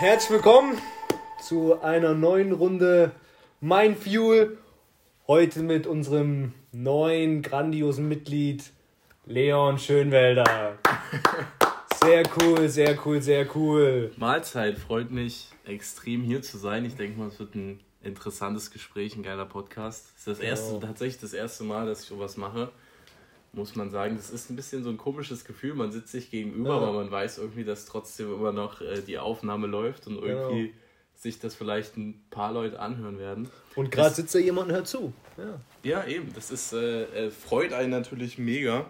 herzlich willkommen zu einer neuen Runde Mein Fuel. Heute mit unserem neuen grandiosen Mitglied Leon Schönwälder. Sehr cool, sehr cool, sehr cool. Mahlzeit, freut mich extrem hier zu sein. Ich denke mal, es wird ein interessantes Gespräch, ein geiler Podcast. Es ist das erste, oh. tatsächlich das erste Mal, dass ich sowas mache muss man sagen. Das ist ein bisschen so ein komisches Gefühl. Man sitzt sich gegenüber, ja. aber man weiß irgendwie, dass trotzdem immer noch äh, die Aufnahme läuft und irgendwie genau. sich das vielleicht ein paar Leute anhören werden. Und gerade sitzt da jemand und hört zu. Ja, ja eben. Das ist, äh, äh, freut einen natürlich mega,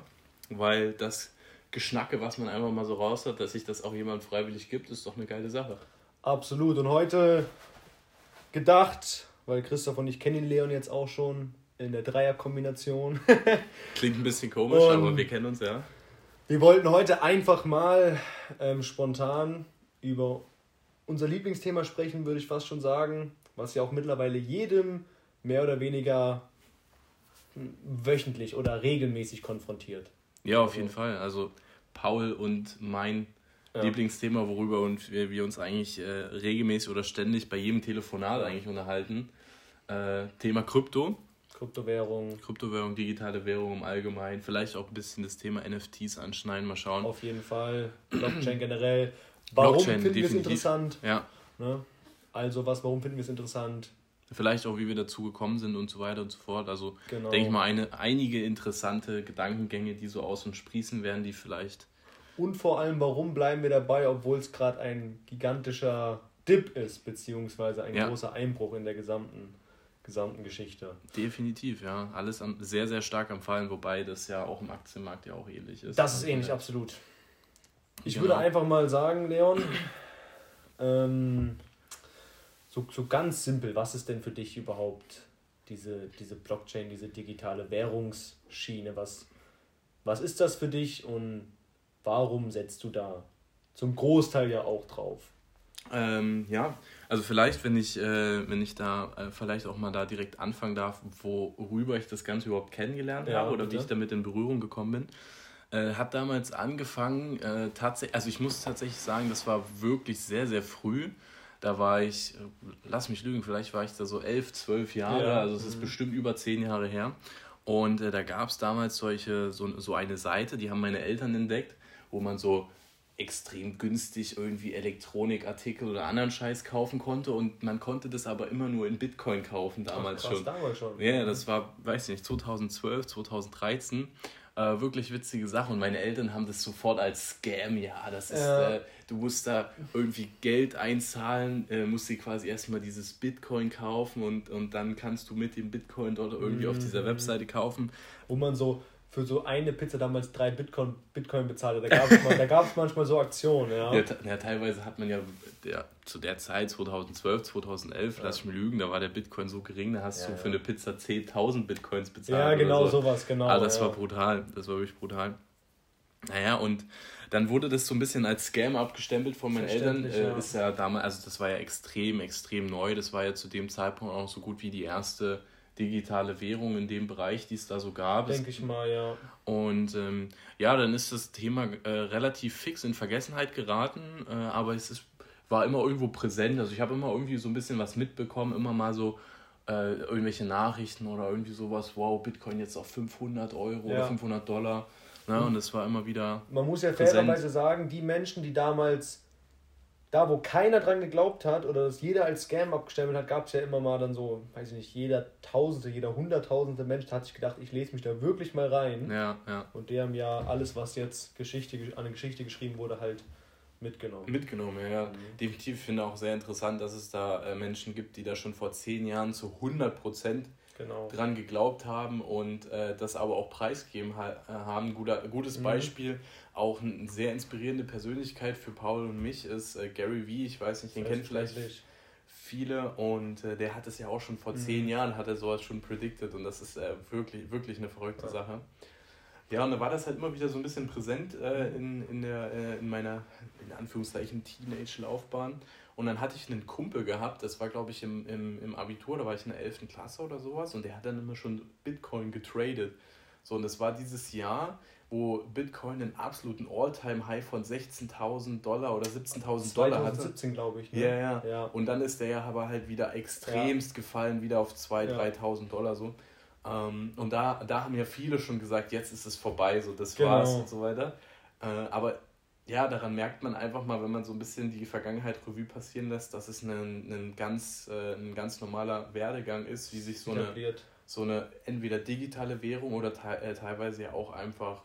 weil das Geschnacke, was man einfach mal so raus hat, dass sich das auch jemand freiwillig gibt, ist doch eine geile Sache. Absolut. Und heute gedacht, weil Christoph und ich kennen den Leon jetzt auch schon, in der Dreierkombination. Klingt ein bisschen komisch, und aber wir kennen uns ja. Wir wollten heute einfach mal ähm, spontan über unser Lieblingsthema sprechen, würde ich fast schon sagen, was ja auch mittlerweile jedem mehr oder weniger wöchentlich oder regelmäßig konfrontiert. Ja, auf also. jeden Fall. Also Paul und mein ja. Lieblingsthema, worüber und wir, wir uns eigentlich äh, regelmäßig oder ständig bei jedem Telefonat eigentlich unterhalten. Äh, Thema Krypto. Kryptowährung. Kryptowährung, digitale Währung im Allgemeinen. Vielleicht auch ein bisschen das Thema NFTs anschneiden, mal schauen. Auf jeden Fall. Blockchain generell. Warum Blockchain, finden wir es interessant? Ja. Ne? Also was, warum finden wir es interessant? Vielleicht auch, wie wir dazu gekommen sind und so weiter und so fort. Also genau. denke ich mal, eine, einige interessante Gedankengänge, die so aus und sprießen werden, die vielleicht. Und vor allem, warum bleiben wir dabei, obwohl es gerade ein gigantischer Dip ist, beziehungsweise ein ja. großer Einbruch in der gesamten gesamten Geschichte. Definitiv, ja. Alles am, sehr, sehr stark am Fallen, wobei das ja auch im Aktienmarkt ja auch ähnlich ist. Das ist ähnlich, ja. absolut. Ich genau. würde einfach mal sagen, Leon, ähm, so, so ganz simpel, was ist denn für dich überhaupt diese, diese Blockchain, diese digitale Währungsschiene? Was, was ist das für dich und warum setzt du da zum Großteil ja auch drauf? Ähm, ja, also vielleicht, wenn ich, äh, wenn ich da äh, vielleicht auch mal da direkt anfangen darf, worüber ich das Ganze überhaupt kennengelernt ja, habe oder bitte. wie ich damit in Berührung gekommen bin. Äh, hat damals angefangen, äh, tatsächlich, also ich muss tatsächlich sagen, das war wirklich sehr, sehr früh. Da war ich, lass mich lügen, vielleicht war ich da so elf, zwölf Jahre, ja. also es ist mhm. bestimmt über zehn Jahre her. Und äh, da gab es damals solche, so, so eine Seite, die haben meine Eltern entdeckt, wo man so extrem günstig irgendwie Elektronikartikel oder anderen Scheiß kaufen konnte und man konnte das aber immer nur in Bitcoin kaufen damals Ach, krass, schon. Damals schon. Ja, das war, weiß ich nicht, 2012, 2013. Äh, wirklich witzige Sache und meine Eltern haben das sofort als Scam, ja, das ist, ja. äh, du musst da irgendwie Geld einzahlen, äh, musst dir quasi erstmal dieses Bitcoin kaufen und, und dann kannst du mit dem Bitcoin dort irgendwie mhm. auf dieser Webseite kaufen. Wo man so für so eine Pizza damals drei Bitcoin, Bitcoin bezahlt. Da gab es da gab's manchmal so Aktionen, ja. ja. Ja, teilweise hat man ja der, zu der Zeit, 2012, 2011, ja. lass ich mir lügen, da war der Bitcoin so gering, da hast ja, du für eine Pizza 10.000 Bitcoins bezahlt. Ja, genau so. sowas, genau. Aber ah, das war brutal, das war wirklich brutal. Naja, und dann wurde das so ein bisschen als Scam abgestempelt von meinen Eltern. Äh, ist ja damals, also das war ja extrem, extrem neu. Das war ja zu dem Zeitpunkt auch so gut wie die erste digitale Währung in dem Bereich, die es da so gab. Denke ich mal, ja. Und ähm, ja, dann ist das Thema äh, relativ fix in Vergessenheit geraten, äh, aber es ist, war immer irgendwo präsent. Also ich habe immer irgendwie so ein bisschen was mitbekommen, immer mal so äh, irgendwelche Nachrichten oder irgendwie sowas, wow, Bitcoin jetzt auf 500 Euro ja. oder 500 Dollar. Ne? Und es war immer wieder. Man muss ja fairerweise sagen, die Menschen, die damals da, wo keiner dran geglaubt hat oder das jeder als Scam abgestempelt hat, gab es ja immer mal dann so, weiß ich nicht, jeder Tausende, jeder Hunderttausende Mensch hat sich gedacht, ich lese mich da wirklich mal rein. Ja, ja. Und die haben ja alles, was jetzt Geschichte, an der Geschichte geschrieben wurde, halt mitgenommen. Mitgenommen, ja. Mhm. Definitiv finde ich auch sehr interessant, dass es da äh, Menschen gibt, die da schon vor zehn Jahren zu 100 Prozent genau. dran geglaubt haben und äh, das aber auch preisgegeben ha äh, haben. Guter, gutes mhm. Beispiel, auch eine sehr inspirierende Persönlichkeit für Paul und mich ist äh, Gary Vee. Ich weiß nicht, den kennen vielleicht viele und äh, der hat es ja auch schon vor mhm. zehn Jahren, hat er sowas schon predicted und das ist äh, wirklich, wirklich eine verrückte ja. Sache. Ja, und da war das halt immer wieder so ein bisschen präsent äh, in, in, der, in meiner, in Anführungszeichen, Teenage-Laufbahn. Und dann hatte ich einen Kumpel gehabt, das war glaube ich im, im, im Abitur, da war ich in der 11. Klasse oder sowas und der hat dann immer schon Bitcoin getradet. So, und es war dieses Jahr, wo Bitcoin einen absoluten All-Time-High von 16.000 Dollar oder 17.000 Dollar hatte. 2017, glaube ich. Ne? Ja, ja, ja. Und dann ist der ja aber halt wieder extremst ja. gefallen, wieder auf 2.000, ja. 3.000 Dollar so. Ähm, und da, da haben ja viele schon gesagt, jetzt ist es vorbei, so das genau. war's und so weiter. Äh, aber ja, daran merkt man einfach mal, wenn man so ein bisschen die Vergangenheit Revue passieren lässt, dass es ein, ein, ganz, äh, ein ganz normaler Werdegang ist, wie sich so eine, so eine entweder digitale Währung oder te äh, teilweise ja auch einfach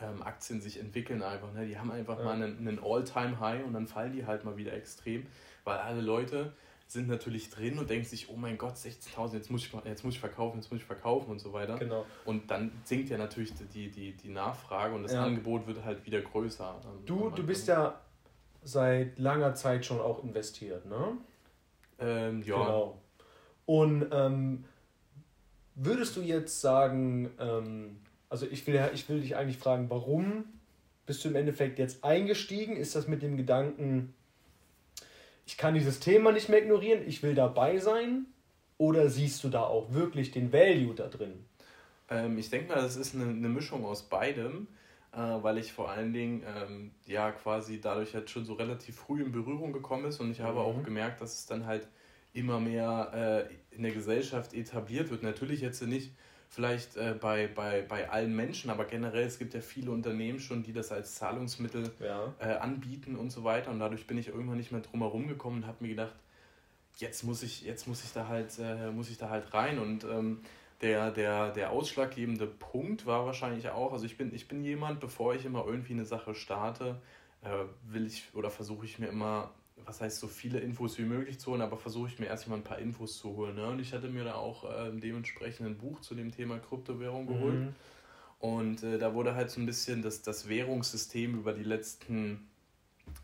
ähm, Aktien sich entwickeln einfach. Ne? Die haben einfach ja. mal einen, einen All-Time-High und dann fallen die halt mal wieder extrem, weil alle Leute sind natürlich drin und denken sich, oh mein Gott, 16.000, jetzt, muss ich, jetzt muss ich verkaufen, jetzt muss ich verkaufen und so weiter. Genau. Und dann sinkt ja natürlich die, die, die Nachfrage und das ja. Angebot wird halt wieder größer. Du, du bist ja seit langer Zeit schon auch investiert, ne? Ähm, ja. Genau. Und ähm, würdest du jetzt sagen, ähm, also ich will, ich will dich eigentlich fragen, warum bist du im Endeffekt jetzt eingestiegen? Ist das mit dem Gedanken, ich kann dieses Thema nicht mehr ignorieren, ich will dabei sein? Oder siehst du da auch wirklich den Value da drin? Ähm, ich denke mal, das ist eine, eine Mischung aus beidem, äh, weil ich vor allen Dingen ähm, ja quasi dadurch halt schon so relativ früh in Berührung gekommen ist und ich habe mhm. auch gemerkt, dass es dann halt immer mehr äh, in der Gesellschaft etabliert wird. Natürlich jetzt nicht vielleicht äh, bei, bei, bei allen Menschen, aber generell, es gibt ja viele Unternehmen schon, die das als Zahlungsmittel ja. äh, anbieten und so weiter. Und dadurch bin ich irgendwann nicht mehr drum herum gekommen und habe mir gedacht, jetzt muss ich, jetzt muss ich da halt, äh, muss ich da halt rein. Und ähm, der, der, der ausschlaggebende Punkt war wahrscheinlich auch, also ich bin, ich bin jemand, bevor ich immer irgendwie eine Sache starte, äh, will ich oder versuche ich mir immer was heißt so viele Infos wie möglich zu holen, aber versuche ich mir erstmal ein paar Infos zu holen. Ne? Und ich hatte mir da auch äh, dementsprechend ein Buch zu dem Thema Kryptowährung geholt. Mhm. Und äh, da wurde halt so ein bisschen das, das Währungssystem über die letzten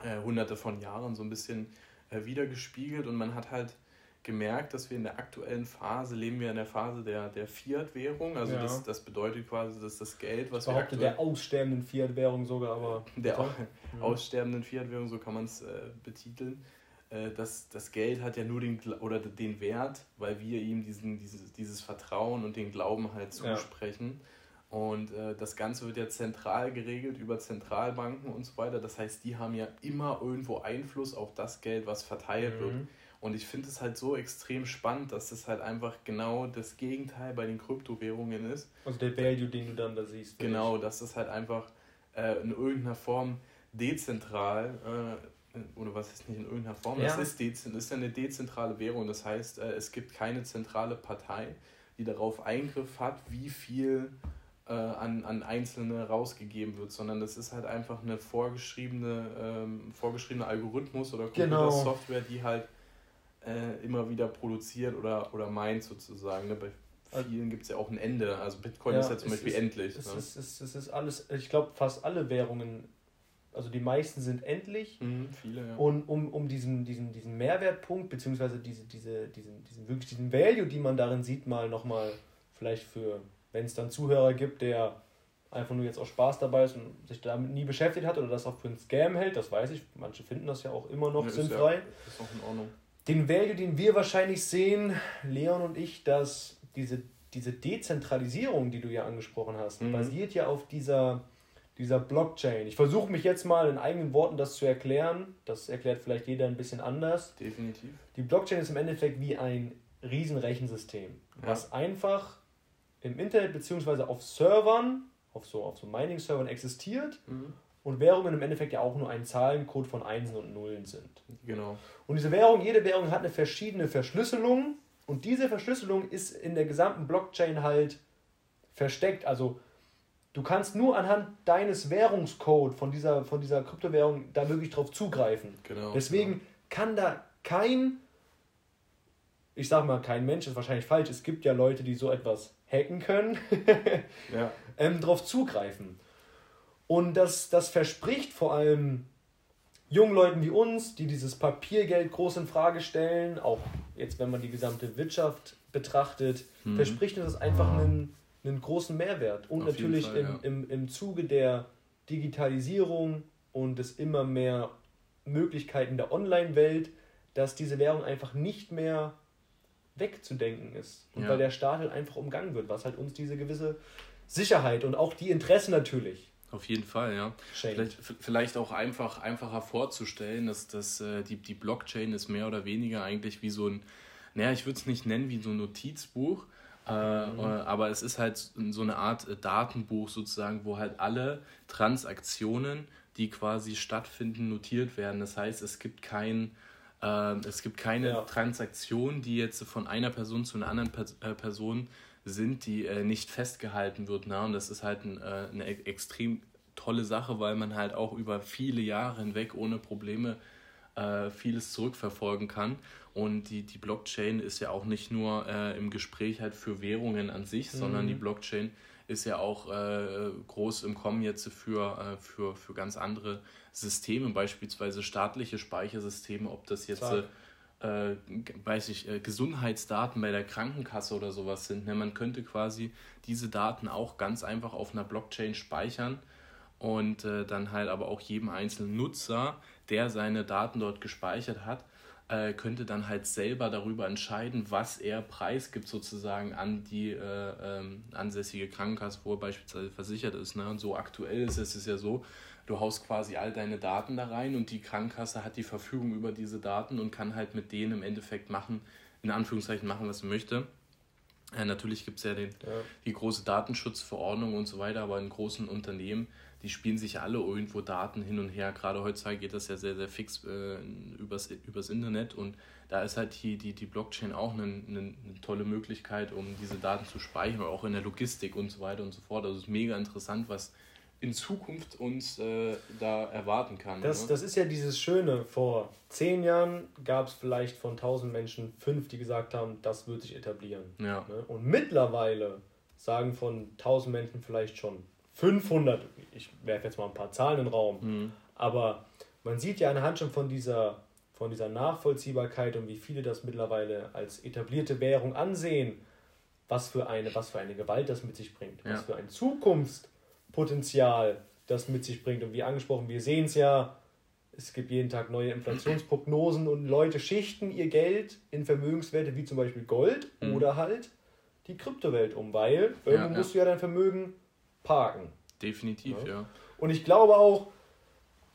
äh, hunderte von Jahren so ein bisschen äh, wiedergespiegelt. Und man hat halt gemerkt, dass wir in der aktuellen Phase, leben wir in der Phase der, der Fiat-Währung. Also ja. das, das bedeutet quasi, dass das Geld, was ich wir aktuell... der aussterbenden Fiat-Währung sogar, aber... Der ja. aussterbenden Fiat-Währung, so kann man es äh, betiteln. Äh, das, das Geld hat ja nur den, oder den Wert, weil wir ihm diesen, dieses, dieses Vertrauen und den Glauben halt zusprechen. Ja. Und äh, das Ganze wird ja zentral geregelt über Zentralbanken und so weiter. Das heißt, die haben ja immer irgendwo Einfluss auf das Geld, was verteilt mhm. wird. Und ich finde es halt so extrem spannend, dass das halt einfach genau das Gegenteil bei den Kryptowährungen ist. Also der Value, den du dann da siehst. Genau, dass das halt einfach äh, in irgendeiner Form dezentral, äh, oder was ist nicht in irgendeiner Form, ja. das, ist das ist eine dezentrale Währung. Das heißt, äh, es gibt keine zentrale Partei, die darauf Eingriff hat, wie viel äh, an, an Einzelne rausgegeben wird, sondern das ist halt einfach eine vorgeschriebene, ähm, vorgeschriebene Algorithmus oder genau. Computersoftware, genau. die halt äh, immer wieder produziert oder, oder meint sozusagen. Ne? Bei vielen gibt es ja auch ein Ende. Also Bitcoin ja, ist ja zum Beispiel ist, endlich. Es, ne? ist, es, es ist alles, ich glaube fast alle Währungen, also die meisten sind endlich. Mhm, viele, ja. Und um, um diesen, diesen, diesen Mehrwertpunkt, beziehungsweise diese, diese, diesen, diesen, wirklich diesen Value, die man darin sieht, mal nochmal vielleicht für, wenn es dann Zuhörer gibt, der einfach nur jetzt auch Spaß dabei ist und sich damit nie beschäftigt hat oder das auch für einen Scam hält, das weiß ich. Manche finden das ja auch immer noch ja, sinnfrei. Ist, ja, ist auch in Ordnung den Value, den wir wahrscheinlich sehen, Leon und ich, dass diese, diese Dezentralisierung, die du ja angesprochen hast, mhm. basiert ja auf dieser, dieser Blockchain. Ich versuche mich jetzt mal in eigenen Worten das zu erklären. Das erklärt vielleicht jeder ein bisschen anders. Definitiv. Die Blockchain ist im Endeffekt wie ein Riesenrechensystem, ja. was einfach im Internet bzw. auf Servern, auf so, auf so Mining-Servern existiert mhm und Währungen im Endeffekt ja auch nur ein Zahlencode von Einsen und Nullen sind. Genau. Und diese Währung, jede Währung hat eine verschiedene Verschlüsselung und diese Verschlüsselung ist in der gesamten Blockchain halt versteckt. Also du kannst nur anhand deines Währungscodes von dieser, von dieser Kryptowährung da wirklich drauf zugreifen. Genau. Deswegen genau. kann da kein, ich sag mal, kein Mensch ist wahrscheinlich falsch, es gibt ja Leute, die so etwas hacken können, ja. ähm, drauf zugreifen. Und das, das verspricht vor allem jungen Leuten wie uns, die dieses Papiergeld groß in Frage stellen, auch jetzt, wenn man die gesamte Wirtschaft betrachtet, mhm. verspricht uns das einfach einen, einen großen Mehrwert. Und Auf natürlich Fall, im, ja. im, im Zuge der Digitalisierung und des immer mehr Möglichkeiten der Online-Welt, dass diese Währung einfach nicht mehr wegzudenken ist. Und ja. weil der Staat halt einfach umgangen wird, was halt uns diese gewisse Sicherheit und auch die Interessen natürlich. Auf jeden Fall, ja. Vielleicht, vielleicht auch einfach einfacher vorzustellen, dass, dass äh, die, die Blockchain ist mehr oder weniger eigentlich wie so ein, naja, ich würde es nicht nennen wie so ein Notizbuch, äh, mhm. äh, aber es ist halt so eine Art äh, Datenbuch sozusagen, wo halt alle Transaktionen, die quasi stattfinden, notiert werden. Das heißt, es gibt kein äh, es gibt keine ja. Transaktion, die jetzt von einer Person zu einer anderen Pers äh, Person sind, die äh, nicht festgehalten wird. Na? Und das ist halt ein, äh, eine e-, extrem tolle Sache, weil man halt auch über viele Jahre hinweg ohne Probleme äh, vieles zurückverfolgen kann. Und die, die Blockchain ist ja auch nicht nur äh, im Gespräch halt für Währungen an sich, mhm. sondern die Blockchain ist ja auch äh, groß im Kommen jetzt für, äh, für, für ganz andere Systeme, beispielsweise staatliche Speichersysteme, ob das jetzt äh, weiß ich, äh, Gesundheitsdaten bei der Krankenkasse oder sowas sind. Ne? Man könnte quasi diese Daten auch ganz einfach auf einer Blockchain speichern und äh, dann halt aber auch jedem einzelnen Nutzer, der seine Daten dort gespeichert hat, äh, könnte dann halt selber darüber entscheiden, was er preisgibt sozusagen an die äh, ähm, ansässige Krankenkasse, wo er beispielsweise versichert ist. Ne? Und so aktuell ist es ja so, du haust quasi all deine Daten da rein und die Krankenkasse hat die Verfügung über diese Daten und kann halt mit denen im Endeffekt machen, in Anführungszeichen machen, was sie möchte. Äh, natürlich gibt es ja, den, ja. die große Datenschutzverordnung und so weiter, aber in großen Unternehmen die spielen sich alle irgendwo Daten hin und her. Gerade heutzutage geht das ja sehr, sehr fix äh, übers, übers Internet und da ist halt die, die, die Blockchain auch eine, eine, tolle Möglichkeit, um diese Daten zu speichern, auch in der Logistik und so weiter und so fort. Also es ist mega interessant, was in Zukunft uns äh, da erwarten kann. Das, ne? das ist ja dieses Schöne. Vor zehn Jahren gab es vielleicht von tausend Menschen fünf, die gesagt haben, das wird sich etablieren. Ja. Ne? Und mittlerweile sagen von tausend Menschen vielleicht schon 500, ich werfe jetzt mal ein paar Zahlen in den Raum, mhm. aber man sieht ja anhand schon von dieser, von dieser Nachvollziehbarkeit und wie viele das mittlerweile als etablierte Währung ansehen, was für eine, was für eine Gewalt das mit sich bringt, ja. was für ein Zukunftspotenzial das mit sich bringt. Und wie angesprochen, wir sehen es ja, es gibt jeden Tag neue Inflationsprognosen und Leute schichten ihr Geld in Vermögenswerte wie zum Beispiel Gold mhm. oder halt die Kryptowelt um, weil irgendwo ja, musst du ja dein Vermögen parken. Definitiv, ja. ja. Und ich glaube auch,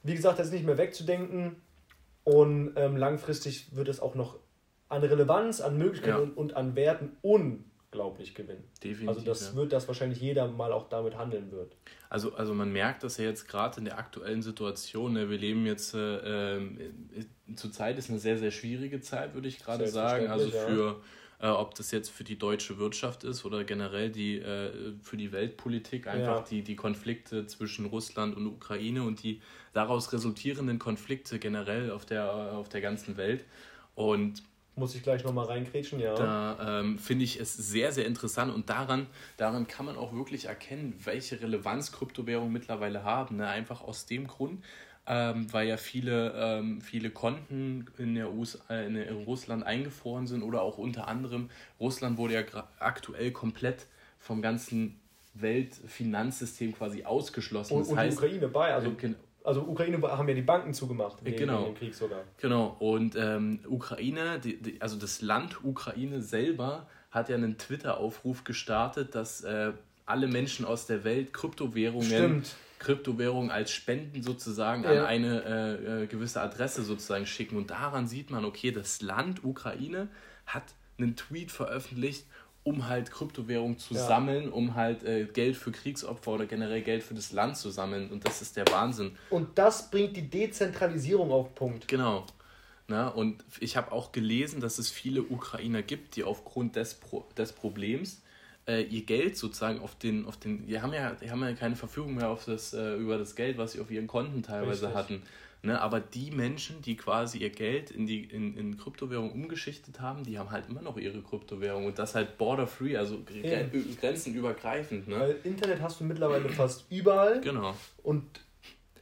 wie gesagt, das ist nicht mehr wegzudenken. Und ähm, langfristig wird es auch noch an Relevanz, an Möglichkeiten ja. und, und, an Werten unglaublich gewinnen. Definitiv. Also das ja. wird, dass wahrscheinlich jeder mal auch damit handeln wird. Also, also man merkt das ja jetzt gerade in der aktuellen Situation. Ne? Wir leben jetzt, äh, äh, zurzeit ist eine sehr, sehr schwierige Zeit, würde ich gerade sagen. Also für äh, ob das jetzt für die deutsche Wirtschaft ist oder generell die, äh, für die Weltpolitik, einfach ja. die, die Konflikte zwischen Russland und Ukraine und die daraus resultierenden Konflikte generell auf der, auf der ganzen Welt. Und muss ich gleich nochmal reinkrätschen, ja. Da ähm, finde ich es sehr, sehr interessant und daran, daran kann man auch wirklich erkennen, welche Relevanz Kryptowährungen mittlerweile haben. Ne? Einfach aus dem Grund, ähm, weil ja viele, ähm, viele Konten in, der US äh, in, in Russland eingefroren sind oder auch unter anderem Russland wurde ja aktuell komplett vom ganzen Weltfinanzsystem quasi ausgeschlossen. Und, das und heißt, die Ukraine bei, also, äh, also Ukraine haben ja die Banken zugemacht wegen, genau. dem Krieg sogar. Genau, und ähm, Ukraine, die, die, also das Land Ukraine selber hat ja einen Twitter-Aufruf gestartet, dass äh, alle Menschen aus der Welt Kryptowährungen Stimmt. Kryptowährungen als Spenden sozusagen ja. an eine äh, äh, gewisse Adresse sozusagen schicken. Und daran sieht man, okay, das Land Ukraine hat einen Tweet veröffentlicht, um halt Kryptowährungen zu ja. sammeln, um halt äh, Geld für Kriegsopfer oder generell Geld für das Land zu sammeln. Und das ist der Wahnsinn. Und das bringt die Dezentralisierung auf Punkt. Genau. Na, und ich habe auch gelesen, dass es viele Ukrainer gibt, die aufgrund des, Pro des Problems äh, ihr Geld sozusagen auf den, auf den, die haben ja, die haben ja keine Verfügung mehr auf das, äh, über das Geld, was sie auf ihren Konten teilweise Richtig. hatten. Ne? Aber die Menschen, die quasi ihr Geld in die in, in Kryptowährung umgeschichtet haben, die haben halt immer noch ihre Kryptowährung und das halt border-free, also ja. grenzenübergreifend. Ne? Weil Internet hast du mittlerweile fast überall. Genau. Und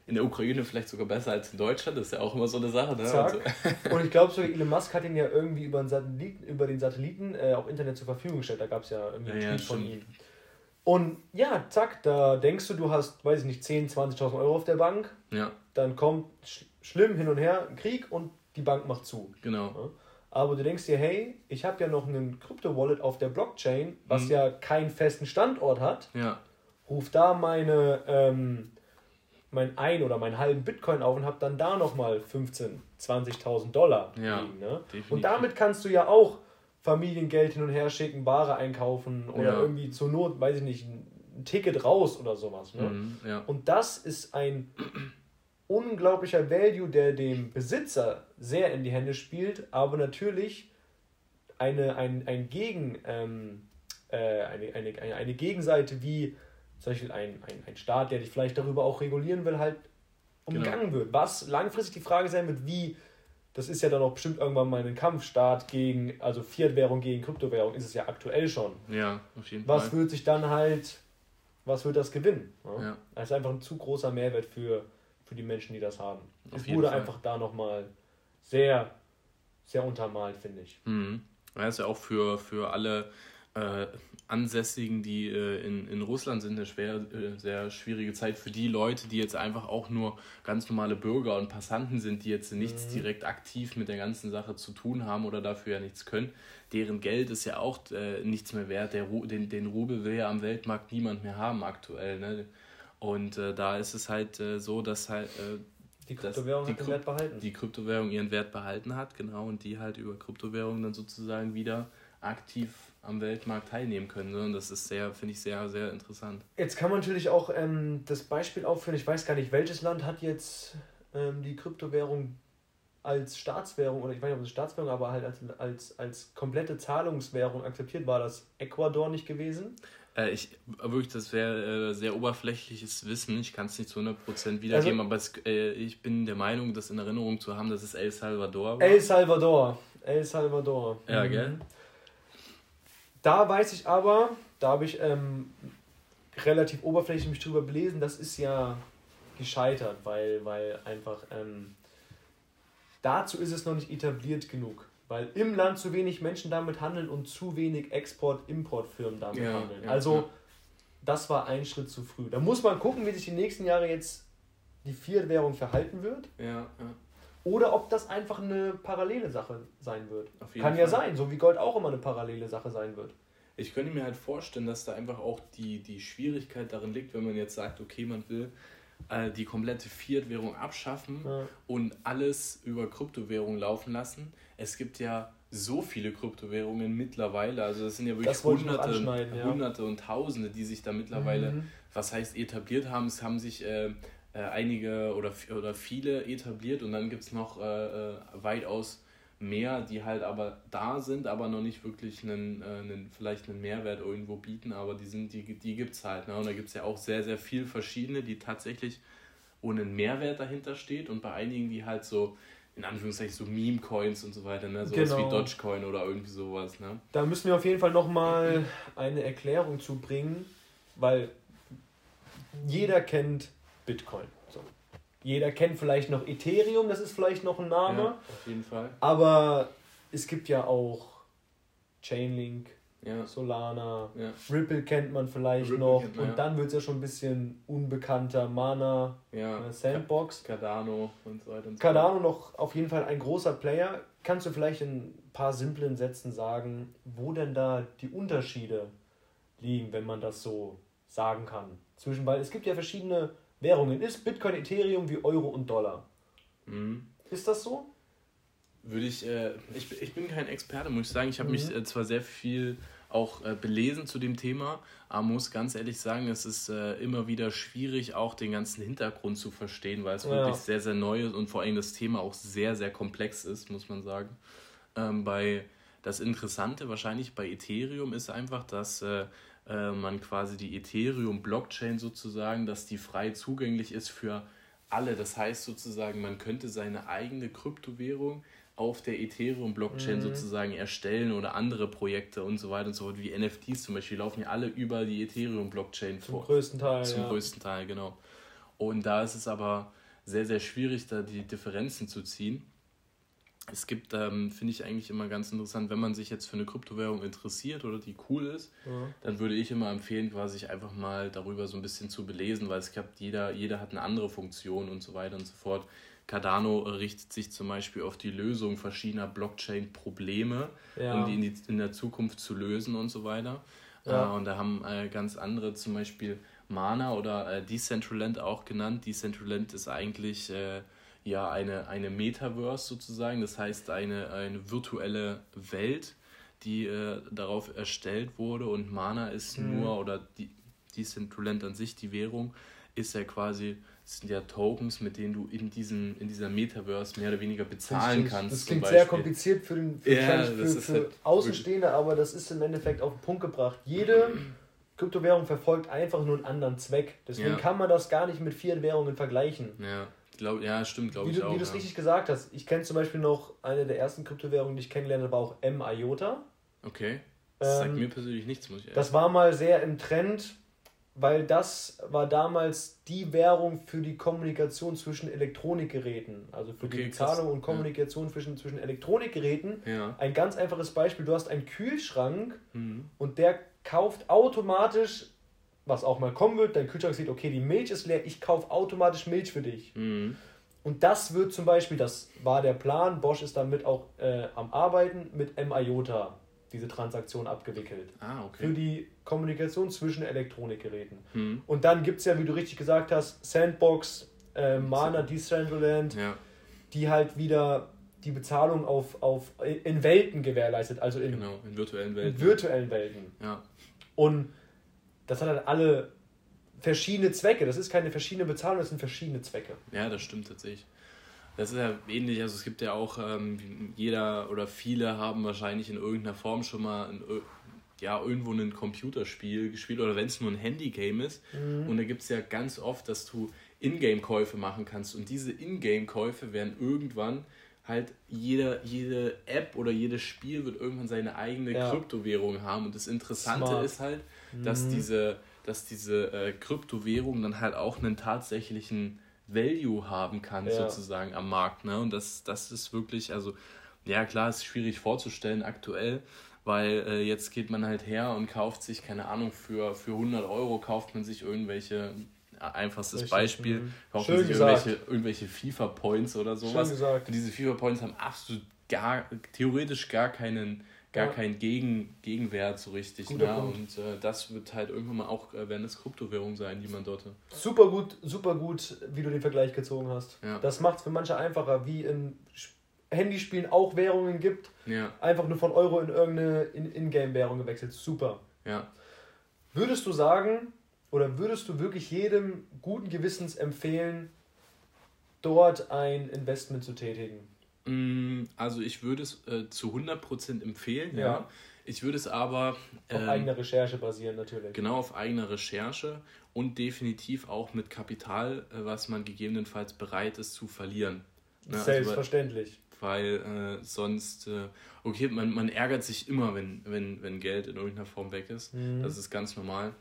in der Ukraine vielleicht sogar besser als in Deutschland, das ist ja auch immer so eine Sache. Ne? Und, und ich glaube sogar, Elon Musk hat ihn ja irgendwie über den Satelliten, über den Satelliten äh, auch Internet zur Verfügung gestellt. Da gab es ja irgendwie einen ja, Tweet ja, von ihm. Und ja, zack, da denkst du, du hast, weiß ich nicht, 10, 20.000 Euro auf der Bank. Ja. Dann kommt sch schlimm hin und her ein Krieg und die Bank macht zu. Genau. Ja? aber du denkst dir, hey, ich habe ja noch einen Krypto-Wallet auf der Blockchain, was mhm. ja keinen festen Standort hat. Ja. Ruf da meine, ähm, mein ein oder meinen halben Bitcoin auf und habe dann da nochmal 15.000, 20.000 Dollar ja, liegen. Ne? Und damit kannst du ja auch Familiengeld hin und her schicken, Ware einkaufen oder ja. irgendwie zur Not, weiß ich nicht, ein Ticket raus oder sowas. Ne? Mhm, ja. Und das ist ein unglaublicher Value, der dem Besitzer sehr in die Hände spielt, aber natürlich eine, ein, ein Gegen, ähm, äh, eine, eine, eine, eine Gegenseite wie zum Beispiel ein, ein, ein Staat, der dich vielleicht darüber auch regulieren will, halt umgangen genau. wird. Was langfristig die Frage sein wird, wie, das ist ja dann auch bestimmt irgendwann mal ein Kampfstaat gegen, also Fiat-Währung gegen Kryptowährung ist es ja aktuell schon. Ja, auf jeden was Fall. Was wird sich dann halt, was wird das gewinnen? Ne? Ja. Das ist einfach ein zu großer Mehrwert für für die Menschen, die das haben. Auf es wurde Fall. einfach da nochmal sehr, sehr untermalt, finde ich. Mhm. Ja, ist ja auch für, für alle äh, Ansässigen, die äh, in, in Russland sind, eine schwer, äh, sehr schwierige Zeit für die Leute, die jetzt einfach auch nur ganz normale Bürger und Passanten sind, die jetzt nichts mhm. direkt aktiv mit der ganzen Sache zu tun haben oder dafür ja nichts können. Deren Geld ist ja auch äh, nichts mehr wert. Der, den, den Rubel will ja am Weltmarkt niemand mehr haben aktuell. Ne? Und äh, da ist es halt äh, so, dass halt die Kryptowährung die, Wert behalten. Die Kryptowährung ihren Wert behalten hat, genau, und die halt über Kryptowährungen dann sozusagen wieder aktiv am Weltmarkt teilnehmen können. Ne? Und das ist sehr, finde ich, sehr, sehr interessant. Jetzt kann man natürlich auch ähm, das Beispiel aufführen, ich weiß gar nicht, welches Land hat jetzt ähm, die Kryptowährung als Staatswährung, oder ich weiß nicht, ob es Staatswährung, aber halt als, als, als komplette Zahlungswährung akzeptiert. War das Ecuador nicht gewesen? Äh, ich, wirklich, das wäre äh, sehr oberflächliches Wissen. Ich kann es nicht zu 100% wiedergeben, also, aber es, äh, ich bin der Meinung, das in Erinnerung zu haben, dass es El Salvador war. El Salvador. El Salvador. Ja, mhm. gell? Da weiß ich aber, da habe ich ähm, relativ oberflächlich mich drüber belesen, das ist ja gescheitert, weil, weil einfach ähm, dazu ist es noch nicht etabliert genug. Weil im Land zu wenig Menschen damit handeln und zu wenig Export-Import-Firmen damit ja, handeln. Ja, also ja. das war ein Schritt zu früh. Da muss man gucken, wie sich die nächsten Jahre jetzt die Fiat-Währung verhalten wird. Ja, Oder ob das einfach eine parallele Sache sein wird. Kann Fall. ja sein, so wie Gold auch immer eine parallele Sache sein wird. Ich könnte mir halt vorstellen, dass da einfach auch die, die Schwierigkeit darin liegt, wenn man jetzt sagt, okay, man will äh, die komplette Fiat-Währung abschaffen ja. und alles über Kryptowährung laufen lassen. Es gibt ja so viele Kryptowährungen mittlerweile, also es sind ja wirklich Hunderte, ja. Hunderte und Tausende, die sich da mittlerweile, mhm. was heißt etabliert haben, es haben sich äh, äh, einige oder, oder viele etabliert und dann gibt es noch äh, äh, weitaus mehr, die halt aber da sind, aber noch nicht wirklich einen, äh, einen vielleicht einen Mehrwert irgendwo bieten, aber die sind, die, die gibt es halt. Ne? Und da gibt es ja auch sehr, sehr viel verschiedene, die tatsächlich ohne einen Mehrwert dahinter steht und bei einigen, die halt so, in Anführungszeichen, so Meme-Coins und so weiter, ne? sowas genau. wie Dogecoin oder irgendwie sowas. Ne? Da müssen wir auf jeden Fall nochmal eine Erklärung zu bringen, weil jeder kennt Bitcoin. Jeder kennt vielleicht noch Ethereum, das ist vielleicht noch ein Name. Ja, auf jeden Fall. Aber es gibt ja auch Chainlink, ja. Solana, ja. Ripple kennt man vielleicht Ripple noch. Man, und dann wird es ja schon ein bisschen unbekannter. Mana. Äh, Sandbox. Cardano und so weiter. Und so Cardano noch auf jeden Fall ein großer Player. Kannst du vielleicht in ein paar simplen Sätzen sagen, wo denn da die Unterschiede liegen, wenn man das so sagen kann? Zwischen, weil es gibt ja verschiedene Währungen ist Bitcoin, Ethereum wie Euro und Dollar. Mhm. Ist das so? Würde ich, äh, ich, ich bin kein Experte, muss ich sagen. Ich habe mhm. mich äh, zwar sehr viel auch äh, belesen zu dem Thema, aber muss ganz ehrlich sagen, es ist äh, immer wieder schwierig, auch den ganzen Hintergrund zu verstehen, weil es ja. wirklich sehr, sehr neu ist und vor allem das Thema auch sehr, sehr komplex ist, muss man sagen. Ähm, bei das Interessante wahrscheinlich bei Ethereum ist einfach, dass äh, äh, man quasi die Ethereum-Blockchain sozusagen, dass die frei zugänglich ist für alle. Das heißt sozusagen, man könnte seine eigene Kryptowährung auf der Ethereum-Blockchain mhm. sozusagen erstellen oder andere Projekte und so weiter und so fort, wie NFTs zum Beispiel, laufen ja alle über die Ethereum-Blockchain vor. Zum größten Teil. Zum ja. größten Teil, genau. Und da ist es aber sehr, sehr schwierig, da die Differenzen zu ziehen es gibt, ähm, finde ich eigentlich immer ganz interessant, wenn man sich jetzt für eine Kryptowährung interessiert oder die cool ist, ja. dann würde ich immer empfehlen, quasi sich einfach mal darüber so ein bisschen zu belesen, weil es gibt, jeder, jeder hat eine andere Funktion und so weiter und so fort. Cardano richtet sich zum Beispiel auf die Lösung verschiedener Blockchain-Probleme, ja. um die in, die in, der Zukunft zu lösen und so weiter. Ja. Äh, und da haben äh, ganz andere zum Beispiel Mana oder äh, Decentraland auch genannt. Decentraland ist eigentlich äh, ja eine, eine Metaverse sozusagen, das heißt eine, eine virtuelle Welt, die äh, darauf erstellt wurde und Mana ist mhm. nur, oder die Decentraland an sich, die Währung, ist ja quasi, sind ja Tokens, mit denen du in, diesen, in dieser Metaverse mehr oder weniger bezahlen das kannst. Das klingt sehr kompliziert für, den, für, ja, für, für halt Außenstehende, aber das ist im Endeffekt auf den Punkt gebracht. Jede Kryptowährung verfolgt einfach nur einen anderen Zweck. Deswegen ja. kann man das gar nicht mit vielen Währungen vergleichen. Ja, glaub, ja stimmt, glaube ich auch. Wie du es ja. richtig gesagt hast. Ich kenne zum Beispiel noch eine der ersten Kryptowährungen, die ich kennengelernt habe, auch M-IOTA. Okay. Das sagt ähm, mir persönlich nichts, muss ich ehrlich Das war mal sehr im Trend, weil das war damals die Währung für die Kommunikation zwischen Elektronikgeräten, also für okay, die Bezahlung und Kommunikation ja. zwischen, zwischen Elektronikgeräten. Ja. Ein ganz einfaches Beispiel, du hast einen Kühlschrank mhm. und der kauft automatisch, was auch mal kommen wird, dein Kühlschrank sieht, okay, die Milch ist leer, ich kaufe automatisch Milch für dich. Mhm. Und das wird zum Beispiel, das war der Plan, Bosch ist damit auch äh, am Arbeiten mit M-IOTA diese Transaktion abgewickelt. Ah, okay. Für die Kommunikation zwischen Elektronikgeräten. Mhm. Und dann gibt es ja, wie du richtig gesagt hast, Sandbox, äh, Mana, Decentraland, ja. die halt wieder die Bezahlung auf, auf in Welten gewährleistet, also in, genau, in virtuellen Welten. In virtuellen Welten. Ja. Und das hat halt alle verschiedene Zwecke. Das ist keine verschiedene Bezahlung, das sind verschiedene Zwecke. Ja, das stimmt tatsächlich. Das ist ja ähnlich, also es gibt ja auch, ähm, jeder oder viele haben wahrscheinlich in irgendeiner Form schon mal ein, ja, irgendwo ein Computerspiel gespielt oder wenn es nur ein Handygame ist. Mhm. Und da gibt es ja ganz oft, dass du Ingame-Käufe machen kannst. Und diese Ingame-Käufe werden irgendwann halt jede, jede App oder jedes Spiel wird irgendwann seine eigene ja. Kryptowährung haben. Und das Interessante Smart. ist halt, dass mhm. diese, dass diese äh, Kryptowährung dann halt auch einen tatsächlichen Value haben kann, ja. sozusagen am Markt. Ne? Und das, das ist wirklich, also, ja klar, ist schwierig vorzustellen aktuell, weil äh, jetzt geht man halt her und kauft sich, keine Ahnung, für, für 100 Euro kauft man sich irgendwelche einfachstes Richtig. Beispiel. Mhm. Kaufen Schön sich irgendwelche, irgendwelche FIFA-Points oder sowas. Schön gesagt. Und diese FIFA-Points haben absolut gar, theoretisch gar keinen, gar ja. keinen Gegen, Gegenwert so richtig. Ne? Und äh, das wird halt irgendwann mal auch, äh, werden es Kryptowährungen sein, die man dort. Super gut, super gut, wie du den Vergleich gezogen hast. Ja. Das macht es für manche einfacher, wie in Handyspielen auch Währungen gibt. Ja. Einfach nur von Euro in irgendeine In-Game-Währung gewechselt. Super. Ja. Würdest du sagen, oder würdest du wirklich jedem guten Gewissens empfehlen, dort ein Investment zu tätigen? Mm, also ich würde es äh, zu 100% empfehlen, ja. ja. Ich würde es aber... Auf ähm, eigener Recherche basieren natürlich. Genau, auf eigener Recherche und definitiv auch mit Kapital, äh, was man gegebenenfalls bereit ist zu verlieren. Ja, ne, Selbstverständlich. Also, weil äh, sonst, äh, okay, man, man ärgert sich immer, wenn, wenn, wenn Geld in irgendeiner Form weg ist. Mhm. Das ist ganz normal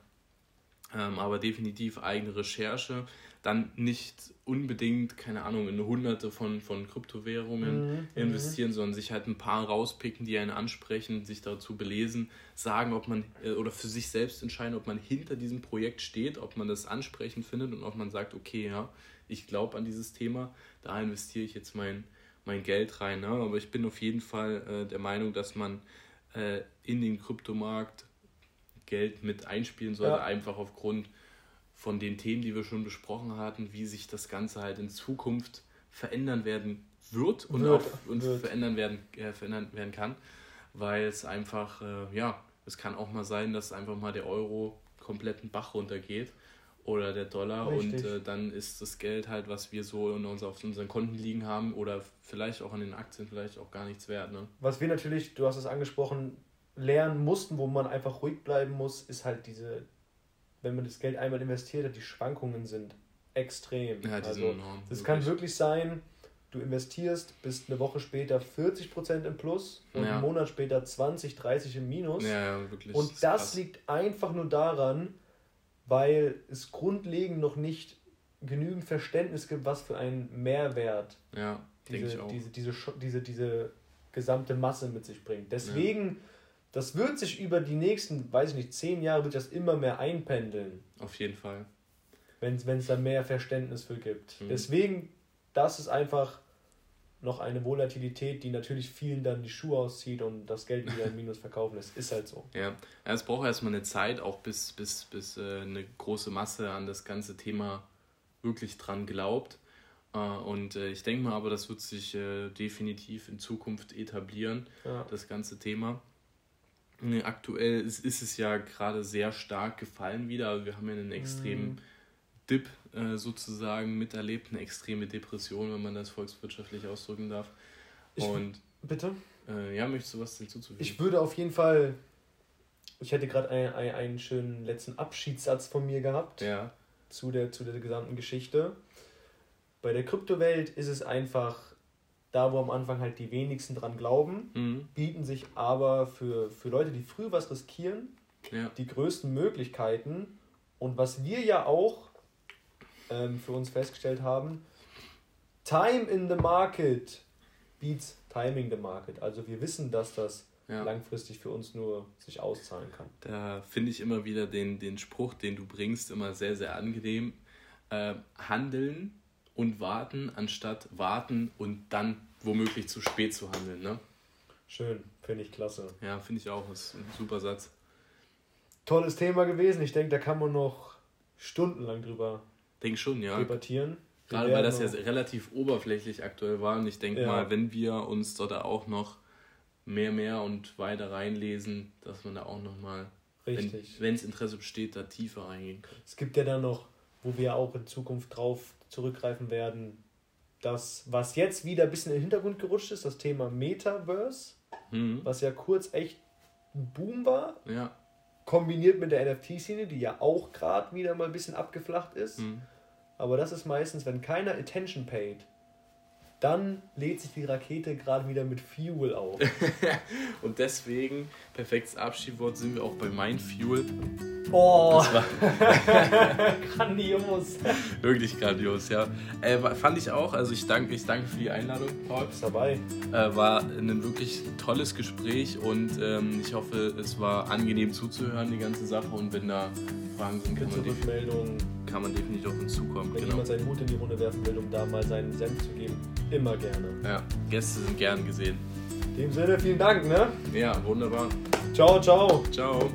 ähm, aber definitiv eigene Recherche. Dann nicht unbedingt, keine Ahnung, in hunderte von, von Kryptowährungen mhm, investieren, mhm. sondern sich halt ein paar rauspicken, die einen ansprechen, sich dazu belesen, sagen, ob man äh, oder für sich selbst entscheiden, ob man hinter diesem Projekt steht, ob man das ansprechend findet und ob man sagt, okay, ja, ich glaube an dieses Thema, da investiere ich jetzt mein, mein Geld rein. Ne? Aber ich bin auf jeden Fall äh, der Meinung, dass man äh, in den Kryptomarkt Geld mit einspielen sollte, ja. einfach aufgrund von den Themen, die wir schon besprochen hatten, wie sich das Ganze halt in Zukunft verändern werden wird und wird, auch und wird. verändern werden äh, verändern werden kann, weil es einfach äh, ja es kann auch mal sein, dass einfach mal der Euro komplett einen Bach runtergeht oder der Dollar Richtig. und äh, dann ist das Geld halt, was wir so in uns, auf unseren Konten liegen haben oder vielleicht auch an den Aktien vielleicht auch gar nichts wert. Ne? Was wir natürlich, du hast es angesprochen, lernen mussten, wo man einfach ruhig bleiben muss, ist halt diese, wenn man das Geld einmal investiert hat, die Schwankungen sind extrem. Ja, die also, sind enorm. Das kann wirklich sein, du investierst, bist eine Woche später 40% im Plus und ja. einen Monat später 20, 30 im Minus. Ja, ja wirklich. Und das, das liegt einfach nur daran, weil es grundlegend noch nicht genügend Verständnis gibt, was für einen Mehrwert ja, diese, diese, diese, diese, diese gesamte Masse mit sich bringt. Deswegen das wird sich über die nächsten, weiß ich nicht, zehn Jahre wird das immer mehr einpendeln. Auf jeden Fall. Wenn es da mehr Verständnis für gibt. Mhm. Deswegen das ist einfach noch eine Volatilität, die natürlich vielen dann die Schuhe auszieht und das Geld wieder im Minus verkaufen lässt. Ist halt so. Ja, es braucht erstmal eine Zeit, auch bis, bis, bis äh, eine große Masse an das ganze Thema wirklich dran glaubt. Äh, und äh, ich denke mal aber, das wird sich definitiv in Zukunft etablieren, ja. das ganze Thema. Aktuell ist, ist es ja gerade sehr stark gefallen wieder. Wir haben ja einen extremen mm. Dip äh, sozusagen miterlebt, eine extreme Depression, wenn man das volkswirtschaftlich ausdrücken darf. Und ich, bitte? Äh, ja, möchtest du was hinzuzufügen? Ich würde auf jeden Fall. Ich hätte gerade ein, ein, einen schönen letzten Abschiedssatz von mir gehabt. Ja. Zu der, zu der gesamten Geschichte. Bei der Kryptowelt ist es einfach da, wo am Anfang halt die wenigsten dran glauben, mhm. bieten sich aber für, für Leute, die früh was riskieren, ja. die größten Möglichkeiten. Und was wir ja auch ähm, für uns festgestellt haben, Time in the Market beats Timing the Market. Also wir wissen, dass das ja. langfristig für uns nur sich auszahlen kann. Da finde ich immer wieder den, den Spruch, den du bringst, immer sehr, sehr angenehm. Äh, handeln und warten, anstatt warten und dann womöglich zu spät zu handeln. Ne? Schön, finde ich klasse. Ja, finde ich auch. Das ist ein super Satz. Tolles Thema gewesen. Ich denke, da kann man noch stundenlang drüber denk schon, ja. debattieren. Gerade weil das ja relativ oberflächlich aktuell war. Und ich denke ja. mal, wenn wir uns dort auch noch mehr, mehr und weiter reinlesen, dass man da auch nochmal, wenn es Interesse besteht, da tiefer reingehen kann. Es gibt ja dann noch, wo wir auch in Zukunft drauf zurückgreifen werden, das, was jetzt wieder ein bisschen in den Hintergrund gerutscht ist, das Thema Metaverse, mhm. was ja kurz echt ein Boom war. Ja. Kombiniert mit der NFT-Szene, die ja auch gerade wieder mal ein bisschen abgeflacht ist. Mhm. Aber das ist meistens, wenn keiner Attention paid, dann lädt sich die Rakete gerade wieder mit Fuel auf. und deswegen, perfektes Abschiedwort, sind wir auch bei Mein Fuel. Oh, grandios. Wirklich grandios, ja. Äh, fand ich auch, also ich danke, ich danke für die Einladung, Paul. Ist dabei. Äh, war ein wirklich tolles Gespräch und ähm, ich hoffe, es war angenehm zuzuhören, die ganze Sache. Und wenn da Fragen sind, kann man, Rückmeldungen, kann man definitiv auf uns zukommen. Wenn genau. jemand seinen Hut in die Runde werfen will, um da mal seinen Senf zu geben, immer gerne. Ja, Gäste sind gern gesehen. In dem Sinne, vielen Dank, ne? Ja, wunderbar. Ciao, ciao. Ciao.